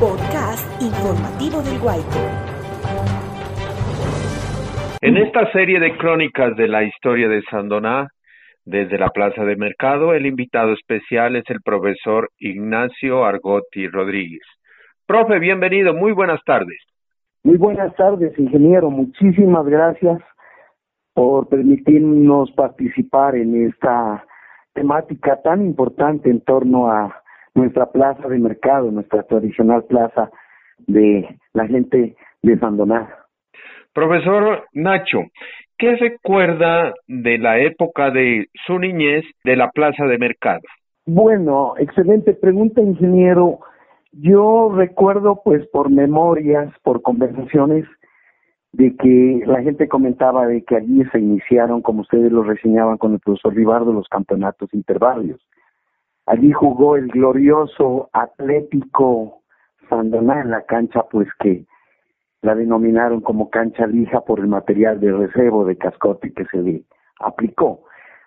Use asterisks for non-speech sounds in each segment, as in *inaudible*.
Podcast informativo del Guayco. En esta serie de crónicas de la historia de Sandoná, desde la Plaza de Mercado, el invitado especial es el profesor Ignacio Argotti Rodríguez. Profe, bienvenido, muy buenas tardes. Muy buenas tardes, ingeniero. Muchísimas gracias por permitirnos participar en esta temática tan importante en torno a nuestra plaza de mercado, nuestra tradicional plaza de la gente de Sandoná. Profesor Nacho, ¿qué recuerda de la época de su niñez de la plaza de mercado? Bueno, excelente pregunta, ingeniero. Yo recuerdo, pues, por memorias, por conversaciones, de que la gente comentaba de que allí se iniciaron, como ustedes lo reseñaban con el profesor Ribardo, los campeonatos intervalios. Allí jugó el glorioso Atlético Sandoná en la cancha, pues que la denominaron como cancha lija por el material de recebo de cascote que se le aplicó.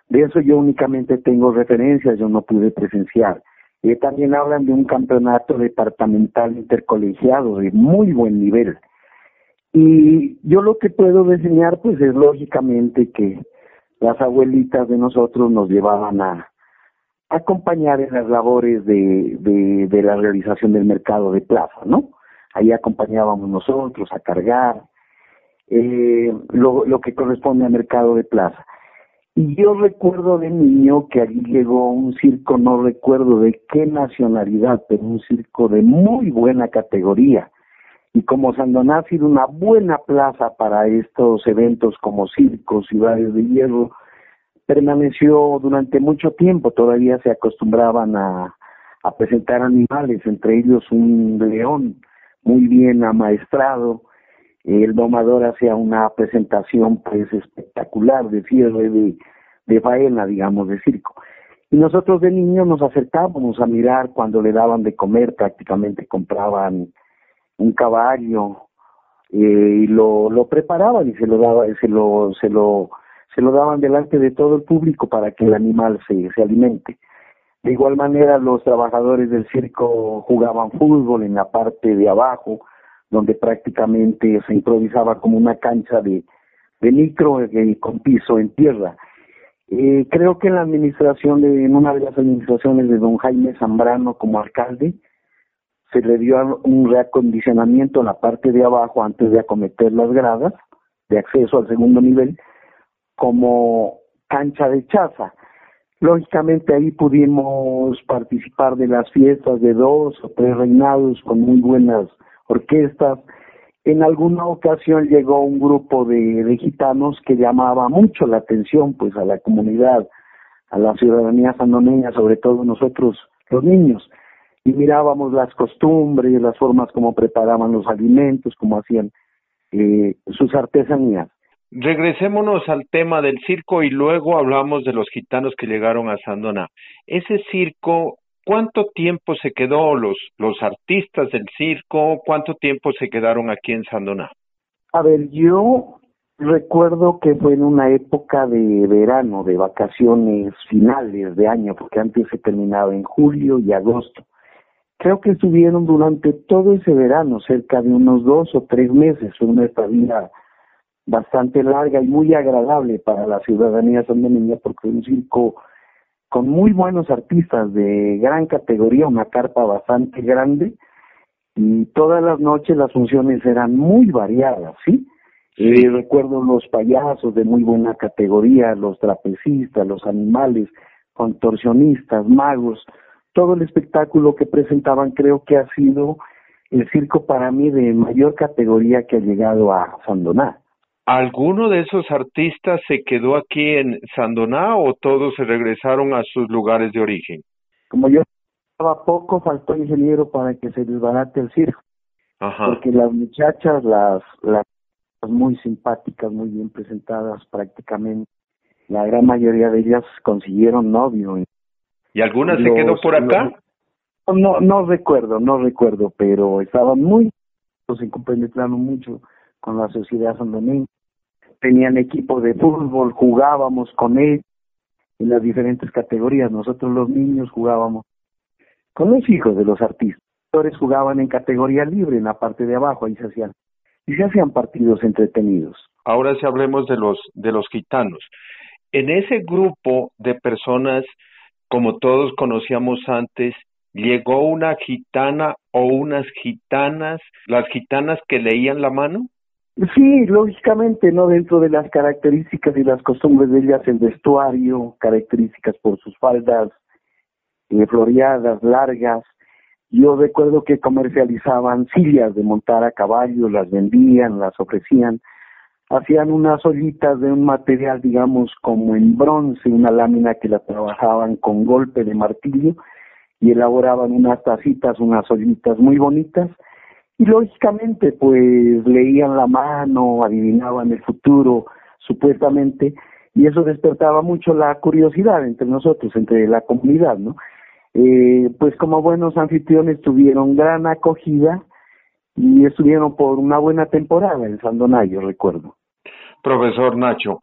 De eso yo únicamente tengo referencias, yo no pude presenciar. Eh, también hablan de un campeonato departamental intercolegiado de muy buen nivel. Y yo lo que puedo reseñar, pues es lógicamente que las abuelitas de nosotros nos llevaban a, acompañar en las labores de, de, de, la realización del mercado de plaza, ¿no? Ahí acompañábamos nosotros a cargar eh, lo, lo que corresponde al mercado de plaza. Y yo recuerdo de niño que allí llegó un circo, no recuerdo de qué nacionalidad, pero un circo de muy buena categoría. Y como Sandoná ha sido una buena plaza para estos eventos como circos, ciudades de hierro, permaneció durante mucho tiempo. Todavía se acostumbraban a, a presentar animales, entre ellos un león muy bien amaestrado, el domador hacía una presentación pues espectacular de cierre de, de faena, digamos, de circo. Y nosotros de niños nos acercábamos a mirar cuando le daban de comer, prácticamente compraban un caballo eh, y lo, lo preparaban y se lo daba, se lo, se lo, se lo daban delante de todo el público para que el animal se, se alimente. De igual manera los trabajadores del circo jugaban fútbol en la parte de abajo, donde prácticamente se improvisaba como una cancha de, de micro eh, con piso en tierra. Eh, creo que en la administración, de, en una de las administraciones de don Jaime Zambrano como alcalde, se le dio un reacondicionamiento en la parte de abajo antes de acometer las gradas de acceso al segundo nivel como cancha de chaza. Lógicamente ahí pudimos participar de las fiestas de dos o tres reinados con muy buenas orquestas. En alguna ocasión llegó un grupo de, gitanos que llamaba mucho la atención pues a la comunidad, a la ciudadanía sandoneña, sobre todo nosotros los niños, y mirábamos las costumbres, las formas como preparaban los alimentos, como hacían eh, sus artesanías. Regresémonos al tema del circo y luego hablamos de los gitanos que llegaron a Sandoná. Ese circo ¿Cuánto tiempo se quedó los, los artistas del circo? ¿Cuánto tiempo se quedaron aquí en Sandoná? A ver, yo recuerdo que fue en una época de verano, de vacaciones finales de año, porque antes se terminaba en julio y agosto. Creo que estuvieron durante todo ese verano, cerca de unos dos o tres meses, una estadía bastante larga y muy agradable para la ciudadanía sandoneña, porque un circo con muy buenos artistas de gran categoría, una carpa bastante grande, y todas las noches las funciones eran muy variadas, ¿sí? Eh, recuerdo los payasos de muy buena categoría, los trapecistas, los animales, contorsionistas, magos, todo el espectáculo que presentaban creo que ha sido el circo para mí de mayor categoría que ha llegado a Sandoná. ¿Alguno de esos artistas se quedó aquí en Sandoná o todos se regresaron a sus lugares de origen? Como yo estaba poco, faltó ingeniero para que se desbarate el circo. Ajá. Porque las muchachas, las, las muy simpáticas, muy bien presentadas prácticamente, la gran mayoría de ellas consiguieron novio. ¿Y alguna se quedó por acá? no, no recuerdo, no recuerdo, pero estaban muy, se compenetraron mucho con la sociedad sandoneña. Tenían equipo de fútbol, jugábamos con él en las diferentes categorías. Nosotros los niños jugábamos con los hijos de los artistas. Los jugaban en categoría libre, en la parte de abajo, ahí se hacían, y se hacían partidos entretenidos. Ahora sí hablemos de los, de los gitanos. En ese grupo de personas, como todos conocíamos antes, llegó una gitana o unas gitanas, las gitanas que leían la mano? Sí, lógicamente, ¿no? Dentro de las características y las costumbres de ellas, el vestuario, características por sus faldas eh, floreadas, largas. Yo recuerdo que comercializaban sillas de montar a caballo, las vendían, las ofrecían. Hacían unas ollitas de un material, digamos, como en bronce, una lámina que la trabajaban con golpe de martillo y elaboraban unas tacitas, unas ollitas muy bonitas y lógicamente pues leían la mano, adivinaban el futuro supuestamente y eso despertaba mucho la curiosidad entre nosotros, entre la comunidad, ¿no? Eh, pues como buenos anfitriones tuvieron gran acogida y estuvieron por una buena temporada en Sandonayo, recuerdo. Profesor Nacho,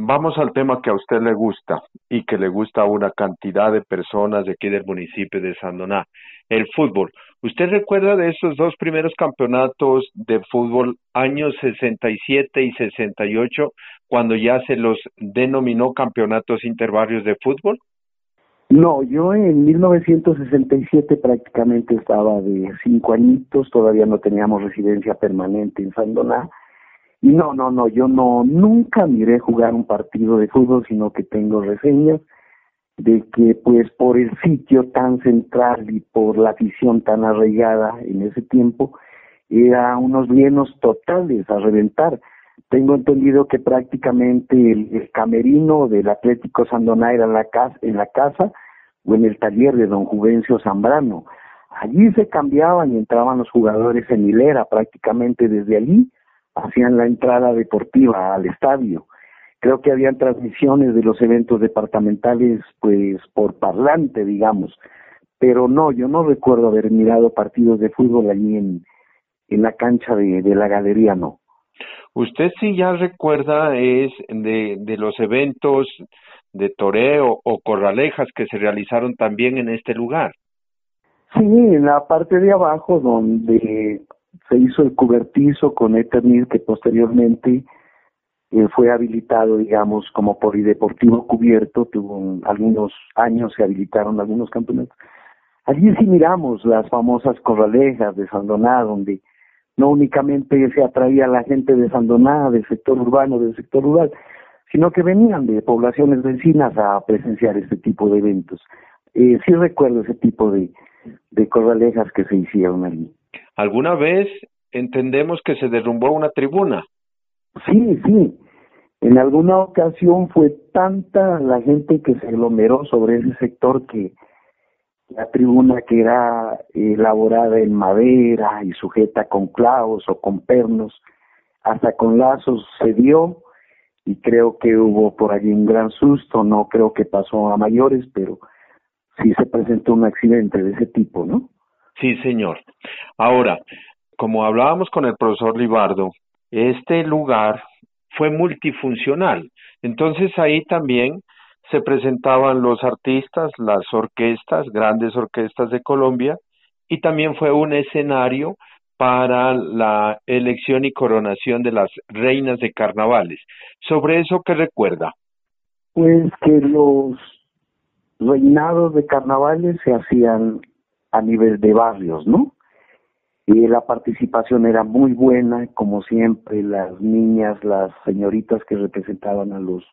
Vamos al tema que a usted le gusta y que le gusta a una cantidad de personas de aquí del municipio de Sandoná, el fútbol. ¿Usted recuerda de esos dos primeros campeonatos de fútbol, años 67 y 68, cuando ya se los denominó campeonatos interbarrios de fútbol? No, yo en 1967 prácticamente estaba de cinco añitos, todavía no teníamos residencia permanente en Sandoná y no, no, no, yo no, nunca miré jugar un partido de fútbol, sino que tengo reseñas de que pues por el sitio tan central y por la afición tan arraigada en ese tiempo, era unos llenos totales a reventar. Tengo entendido que prácticamente el, camerino del Atlético Sandoná era en la, casa, en la casa o en el taller de don Juvencio Zambrano. Allí se cambiaban y entraban los jugadores en hilera prácticamente desde allí hacían la entrada deportiva al estadio. Creo que habían transmisiones de los eventos departamentales, pues por parlante, digamos. Pero no, yo no recuerdo haber mirado partidos de fútbol allí en, en la cancha de, de la galería, no. Usted sí ya recuerda es de, de los eventos de toreo o corralejas que se realizaron también en este lugar. Sí, en la parte de abajo donde se hizo el cubertizo con Eternil que posteriormente eh, fue habilitado, digamos, como polideportivo cubierto, tuvo algunos años se habilitaron algunos campeonatos. Allí sí miramos las famosas corralejas de Sandoná, donde no únicamente se atraía a la gente de Sandoná, del sector urbano, del sector rural, sino que venían de poblaciones vecinas a presenciar este tipo de eventos. Eh, sí recuerdo ese tipo de, de corralejas que se hicieron allí. ¿Alguna vez entendemos que se derrumbó una tribuna? Sí, sí. En alguna ocasión fue tanta la gente que se aglomeró sobre ese sector que la tribuna que era elaborada en madera y sujeta con clavos o con pernos, hasta con lazos se dio y creo que hubo por allí un gran susto, no creo que pasó a mayores, pero sí se presentó un accidente de ese tipo, ¿no? Sí, señor. Ahora, como hablábamos con el profesor Libardo, este lugar fue multifuncional. Entonces ahí también se presentaban los artistas, las orquestas, grandes orquestas de Colombia, y también fue un escenario para la elección y coronación de las reinas de carnavales. ¿Sobre eso qué recuerda? Pues que los reinados de carnavales se hacían a nivel de barrios, ¿no? Y la participación era muy buena, como siempre, las niñas, las señoritas que representaban a los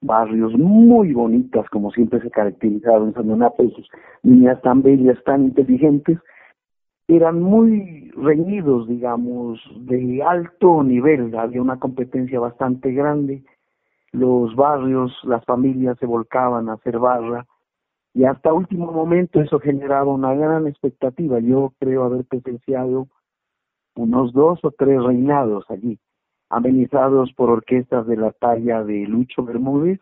barrios muy bonitas, como siempre se caracterizaron en San niñas tan bellas, tan inteligentes, eran muy reñidos, digamos, de alto nivel, había una competencia bastante grande, los barrios, las familias se volcaban a hacer barra, y hasta último momento eso generaba una gran expectativa. Yo creo haber presenciado unos dos o tres reinados allí, amenizados por orquestas de la talla de Lucho Bermúdez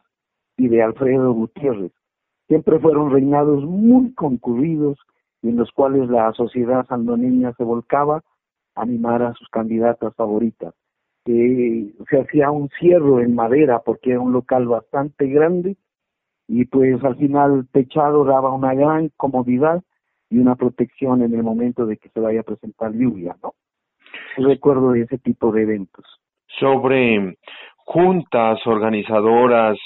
y de Alfredo Gutiérrez. Siempre fueron reinados muy concurridos y en los cuales la sociedad sandoneña se volcaba a animar a sus candidatas favoritas. Eh, se hacía un cierro en madera porque era un local bastante grande y pues al final techado daba una gran comodidad y una protección en el momento de que se vaya a presentar lluvia, ¿no? Recuerdo de ese tipo de eventos. Sobre juntas organizadoras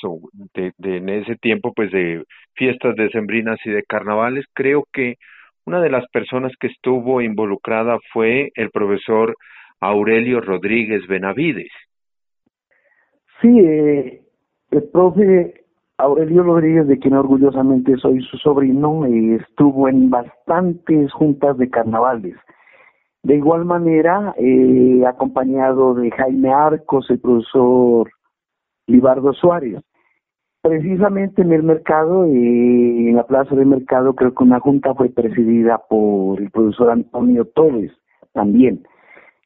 de, de, en ese tiempo pues de fiestas decembrinas y de carnavales, creo que una de las personas que estuvo involucrada fue el profesor Aurelio Rodríguez Benavides. Sí, eh, el profe Aurelio Rodríguez, de quien orgullosamente soy su sobrino, eh, estuvo en bastantes juntas de carnavales. De igual manera, eh, acompañado de Jaime Arcos, el profesor Libardo Suárez. Precisamente en el mercado, eh, en la plaza de mercado, creo que una junta fue presidida por el profesor Antonio Torres también.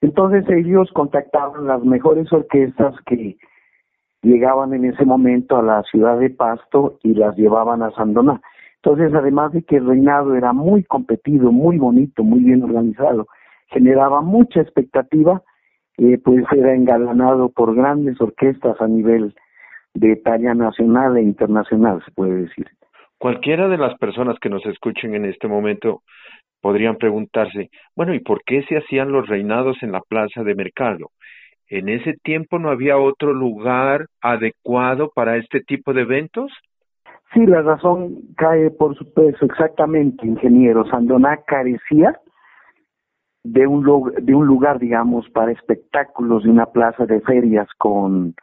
Entonces ellos contactaban las mejores orquestas que llegaban en ese momento a la ciudad de Pasto y las llevaban a Sandoná. Entonces, además de que el reinado era muy competido, muy bonito, muy bien organizado, generaba mucha expectativa, eh, pues era engalanado por grandes orquestas a nivel de talla nacional e internacional, se puede decir. Cualquiera de las personas que nos escuchen en este momento podrían preguntarse, bueno, ¿y por qué se hacían los reinados en la plaza de mercado? ¿En ese tiempo no había otro lugar adecuado para este tipo de eventos? Sí, la razón cae por su peso, exactamente, ingeniero. Sandoná carecía de un, de un lugar, digamos, para espectáculos, de una plaza de ferias con,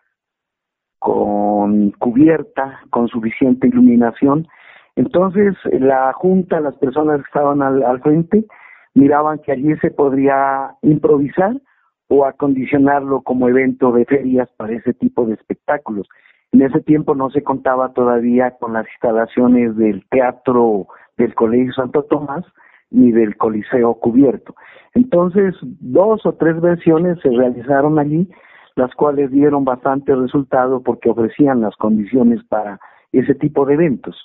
con cubierta, con suficiente iluminación. Entonces, la Junta, las personas que estaban al, al frente, miraban que allí se podría improvisar o acondicionarlo como evento de ferias para ese tipo de espectáculos. En ese tiempo no se contaba todavía con las instalaciones del teatro del Colegio Santo Tomás ni del Coliseo Cubierto. Entonces, dos o tres versiones se realizaron allí, las cuales dieron bastante resultado porque ofrecían las condiciones para ese tipo de eventos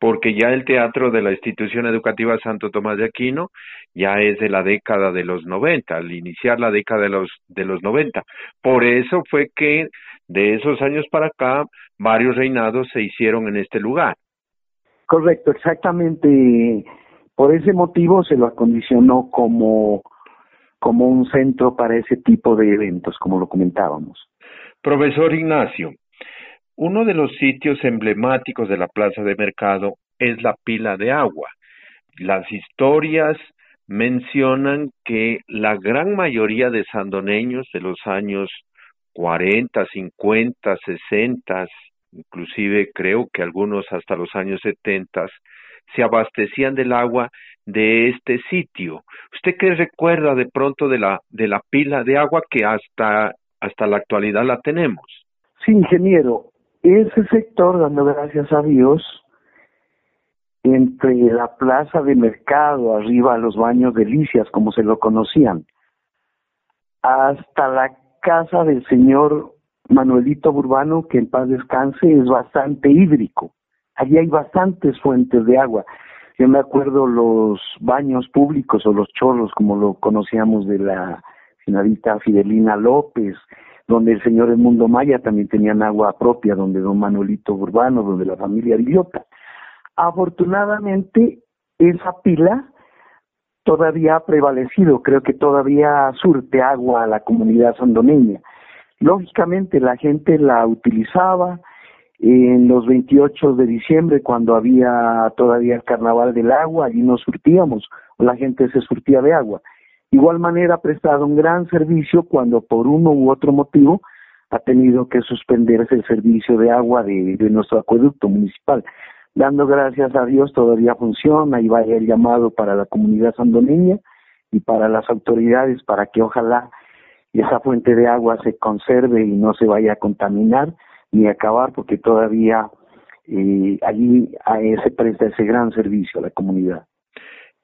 porque ya el teatro de la institución educativa Santo Tomás de Aquino ya es de la década de los 90, al iniciar la década de los de los 90. Por eso fue que de esos años para acá varios reinados se hicieron en este lugar. Correcto, exactamente. Por ese motivo se lo acondicionó como como un centro para ese tipo de eventos, como lo comentábamos. Profesor Ignacio, uno de los sitios emblemáticos de la plaza de mercado es la pila de agua. Las historias mencionan que la gran mayoría de sandoneños de los años 40, 50, 60, inclusive creo que algunos hasta los años 70, se abastecían del agua de este sitio. ¿Usted qué recuerda de pronto de la de la pila de agua que hasta hasta la actualidad la tenemos? Sí, ingeniero, ese sector, dando gracias a Dios, entre la plaza de mercado, arriba a los baños delicias, como se lo conocían, hasta la casa del señor Manuelito Burbano, que en paz descanse, es bastante hídrico. Allí hay bastantes fuentes de agua. Yo me acuerdo los baños públicos o los chorros, como lo conocíamos de la señorita Fidelina López, donde el señor Edmundo Maya también tenían agua propia, donde don Manuelito Urbano, donde la familia Villota. Afortunadamente, esa pila todavía ha prevalecido, creo que todavía surte agua a la comunidad sandoneña. Lógicamente la gente la utilizaba en los 28 de diciembre cuando había todavía el carnaval del agua, allí nos surtíamos, la gente se surtía de agua. Igual manera ha prestado un gran servicio cuando por uno u otro motivo ha tenido que suspenderse el servicio de agua de, nuestro acueducto municipal. Dando gracias a Dios todavía funciona y vaya el llamado para la comunidad sandoneña y para las autoridades para que ojalá esa fuente de agua se conserve y no se vaya a contaminar ni acabar porque todavía eh, allí se presta ese gran servicio a la comunidad.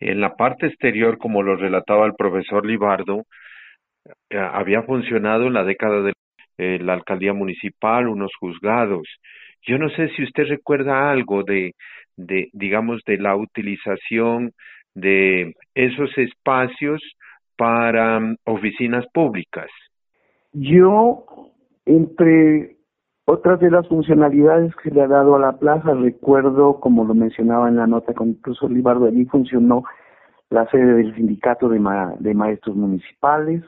En la parte exterior, como lo relataba el profesor Libardo, eh, había funcionado en la década de eh, la alcaldía municipal, unos juzgados. Yo no sé si usted recuerda algo de, de, digamos, de la utilización de esos espacios para mm, oficinas públicas. Yo, entre Otras de las funcionalidades que se le ha dado a la plaza, recuerdo, como lo mencionaba en la nota con el profesor Libardo, allí funcionó la sede del sindicato de, de maestros municipales,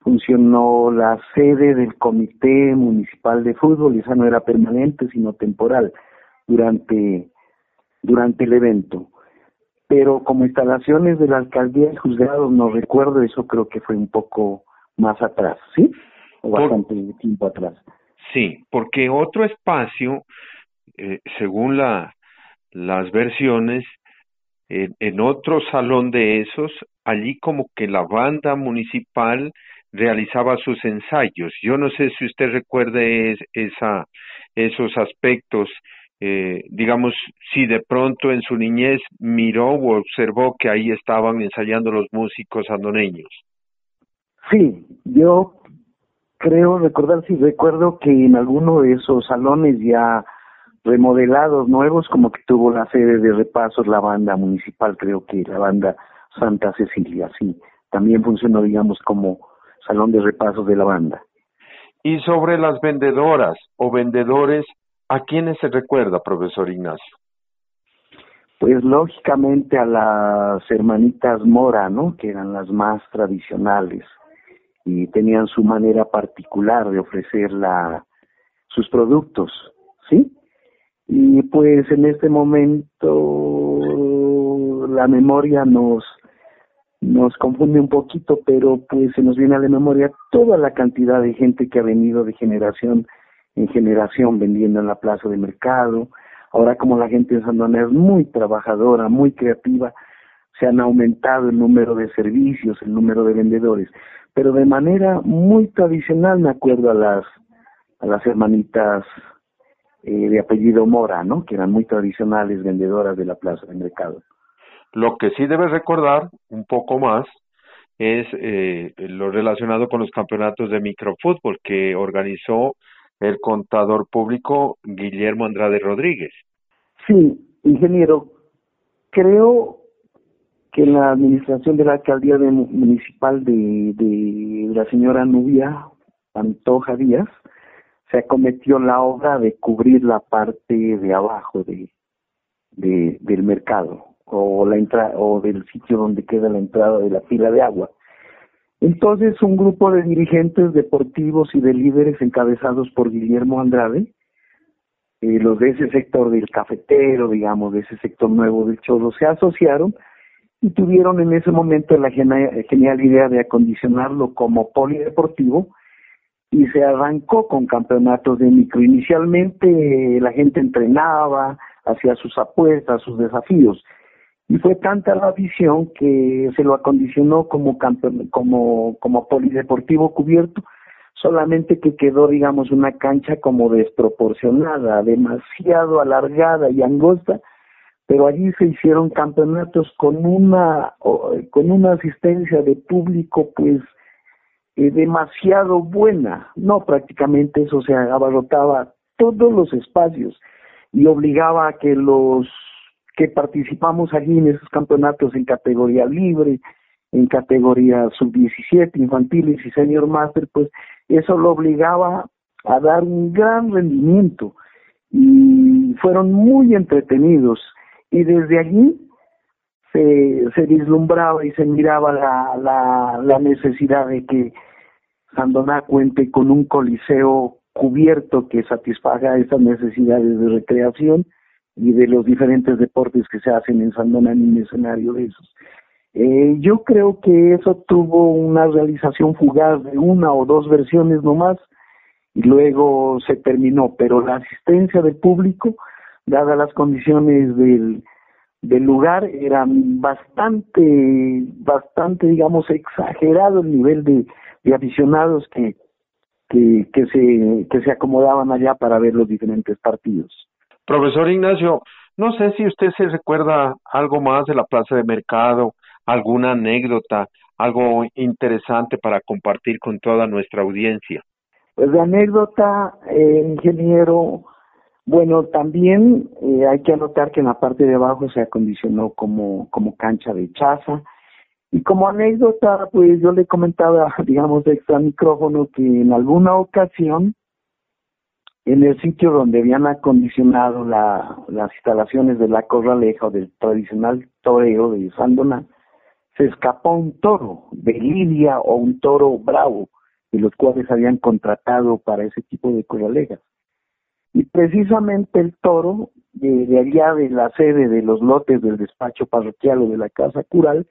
funcionó la sede del comité municipal de fútbol, y esa no era permanente, sino temporal, durante, durante el evento. Pero como instalaciones de la alcaldía y juzgados, no recuerdo, eso creo que fue un poco más atrás, ¿sí? O bastante tiempo atrás. Sí, porque otro espacio, eh, según la, las versiones, en otro salón de esos, allí como que la banda municipal realizaba sus ensayos. Yo no sé si usted recuerde esa, esos aspectos, eh, digamos, si de pronto en su niñez miró o observó que ahí estaban ensayando los músicos andoneños. Sí, yo creo recordar, sí, recuerdo que en alguno de esos salones ya remodelados nuevos, como que tuvo la sede de repasos la banda municipal, creo que la banda Santa Cecilia, sí, también funcionó, digamos, como salón de repasos de la banda. Y sobre las vendedoras o vendedores, ¿a quiénes se recuerda, profesor Ignacio? Pues lógicamente a las hermanitas Mora, ¿no? Que eran las más tradicionales y tenían su manera particular de ofrecer la, sus productos, ¿sí? Y pues en este momento la memoria nos nos confunde un poquito, pero pues se nos viene a la memoria toda la cantidad de gente que ha venido de generación en generación vendiendo en la plaza de mercado. Ahora como la gente en Sandona es muy trabajadora, muy creativa, se han aumentado el número de servicios, el número de vendedores, pero de manera muy tradicional me acuerdo a las a las hermanitas eh, de apellido Mora, ¿no? Que eran muy tradicionales vendedoras de la plaza de mercado. Lo que sí debes recordar un poco más es eh, lo relacionado con los campeonatos de microfútbol que organizó el contador público Guillermo Andrade Rodríguez. Sí, ingeniero, creo que en la administración de la alcaldía municipal de, de la señora Nubia Antoja Díaz se acometió la obra de cubrir la parte de abajo de, de del mercado o la entrada o del sitio donde queda la entrada de la fila de agua. Entonces, un grupo de dirigentes deportivos y de líderes encabezados por Guillermo Andrade, eh, los de ese sector del cafetero, digamos, de ese sector nuevo del Cholo, se asociaron y tuvieron en ese momento la genial idea de acondicionarlo como polideportivo y se arrancó con campeonatos de micro. Inicialmente la gente entrenaba, hacía sus apuestas, sus desafíos y fue tanta la visión que se lo acondicionó como como como polideportivo cubierto solamente que quedó digamos una cancha como desproporcionada demasiado alargada y angosta pero allí se hicieron campeonatos con una con una asistencia de público pues eh, demasiado buena. No prácticamente eso se abarrotaba todos los espacios y obligaba a que los que participamos allí en esos campeonatos en categoría libre, en categoría sub-17, infantiles y senior master, pues eso lo obligaba a dar un gran rendimiento. Y fueron muy entretenidos y desde allí se, se vislumbraba y se miraba la, la, la necesidad de que Sandoná cuente con un coliseo cubierto que satisfaga esas necesidades de recreación y de los diferentes deportes que se hacen en Sandona en un escenario de esos. Eh, yo creo que eso tuvo una realización fugaz de una o dos versiones nomás y luego se terminó, pero la asistencia del público, dadas las condiciones del, del lugar, era bastante, bastante, digamos, exagerado el nivel de, de aficionados que, que, que, se, que se acomodaban allá para ver los diferentes partidos. Profesor Ignacio, no sé si usted se recuerda algo más de la plaza de mercado, alguna anécdota, algo interesante para compartir con toda nuestra audiencia. Pues la anécdota, eh, ingeniero, bueno, también eh, hay que anotar que en la parte de abajo se acondicionó como, como cancha de chaza. Y como anécdota, pues yo le comentaba, *laughs* digamos, extra micrófono, que en alguna ocasión en el sitio donde habían acondicionado la, las instalaciones de la corraleja o del tradicional toreo de Sandoná, se escapó un toro de lidia o un toro bravo, de los cuales habían contratado para ese tipo de corralejas. Y precisamente el toro, de, allá de la sede de los lotes del despacho parroquial o de la casa cural,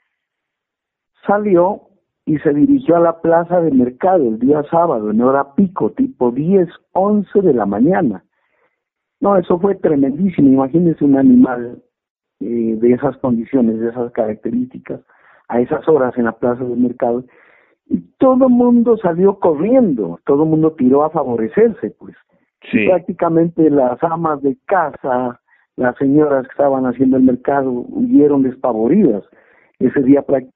salió y se dirigió a la plaza de mercado el día sábado en hora pico, tipo 10, 11 de la mañana. No, eso fue tremendísimo. Imagínense un animal eh, de esas condiciones, de esas características, a esas horas en la plaza de mercado. Y todo el mundo salió corriendo, todo el mundo tiró a favorecerse, pues. Sí. prácticamente las amas de casa, las señoras que estaban haciendo el mercado, huyeron despavoridas. Ese día prácticamente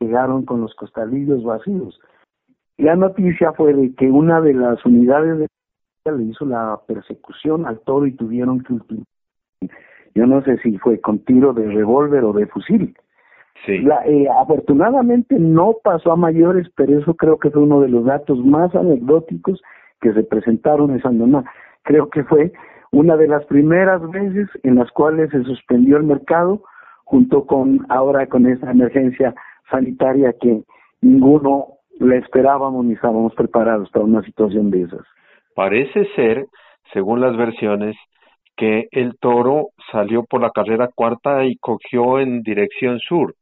llegaron con los costalillos vacíos. La noticia fue de que una de las unidades de le hizo la persecución al toro y tuvieron que yo no sé si fue con tiro de revólver o de fusil. Sí. La, eh, afortunadamente no pasó a mayores, pero eso creo que fue uno de los datos más anecdóticos que se presentaron en Sandoná. Creo que fue una de las primeras veces en las cuales se suspendió el mercado junto con ahora con esa emergencia sanitaria que ninguno le esperábamos ni estábamos preparados para una situación de esas. Parece ser, según las versiones, que el toro salió por la carrera cuarta y cogió en dirección sur.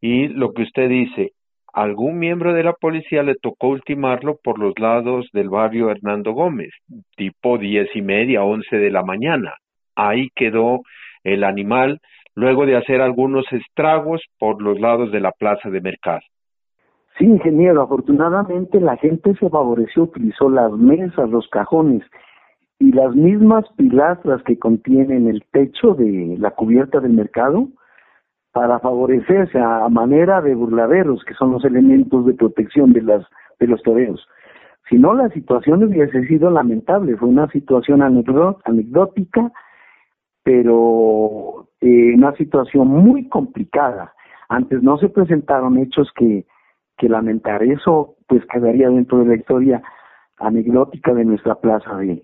Y lo que usted dice, algún miembro de la policía le tocó ultimarlo por los lados del barrio Hernando Gómez, tipo diez y media, once de la mañana. Ahí quedó el animal luego de hacer algunos estragos por los lados de la plaza de mercado. Sí, ingeniero, afortunadamente la gente se favoreció, utilizó las mesas, los cajones y las mismas pilastras que contienen el techo de la cubierta del mercado para favorecerse a manera de burladeros, que son los elementos de protección de las de los toreros. Si no, la situación hubiese sido lamentable, fue una situación anecdótica, pero eh, una situación muy complicada. Antes no se presentaron hechos que, que lamentar. Eso pues quedaría dentro de la historia anecdótica de nuestra plaza de,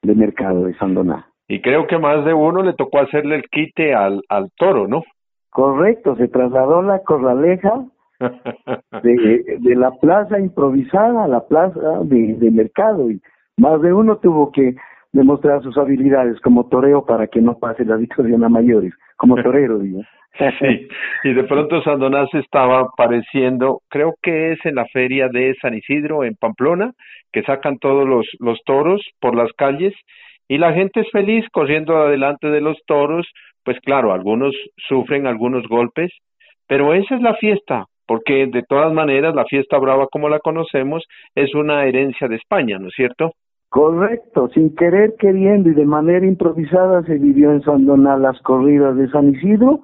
de mercado de Sandoná. Y creo que más de uno le tocó hacerle el quite al, al toro, ¿no? Correcto, se trasladó la corraleja *laughs* de, de la plaza improvisada a la plaza de, de mercado y más de uno tuvo que demostrar sus habilidades como toreo para que no pase la situación a mayores, como *laughs* torero, digo. Sí, y de pronto Sandoná se estaba apareciendo, creo que es en la feria de San Isidro, en Pamplona, que sacan todos los, los toros por las calles y la gente es feliz corriendo adelante de los toros, pues claro, algunos sufren algunos golpes, pero esa es la fiesta, porque de todas maneras la fiesta brava como la conocemos es una herencia de España, ¿no es cierto? Correcto, sin querer queriendo y de manera improvisada se vivió en Sandoná las corridas de San Isidro,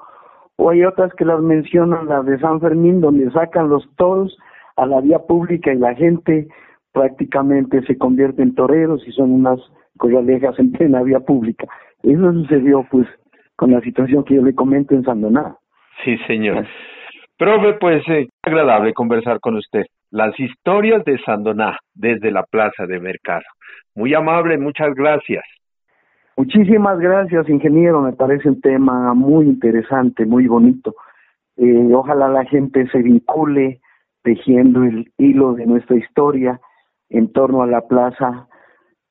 o hay otras que las mencionan, las de San Fermín, donde sacan los toros a la vía pública y la gente prácticamente se convierte en toreros y son unas corralejas en plena vía pública. Eso sucedió pues con la situación que yo le comento en Sandoná. Sí, señor. Profe, pues eh, agradable conversar con usted. Las historias de Sandoná desde la plaza de mercado. Muy amable, muchas gracias. Muchísimas gracias, ingeniero. Me parece un tema muy interesante, muy bonito. Eh, ojalá la gente se vincule tejiendo el hilo de nuestra historia en torno a la plaza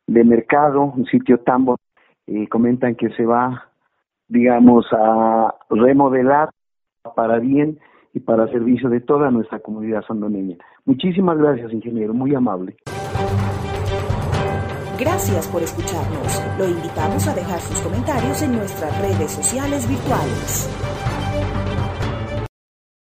de mercado, un sitio tan bonito. Eh, comentan que se va, digamos, a remodelar para bien y para servicio de toda nuestra comunidad sandoneña. Muchísimas gracias, ingeniero, muy amable. Gracias por escucharnos. Lo invitamos a dejar sus comentarios en nuestras redes sociales virtuales.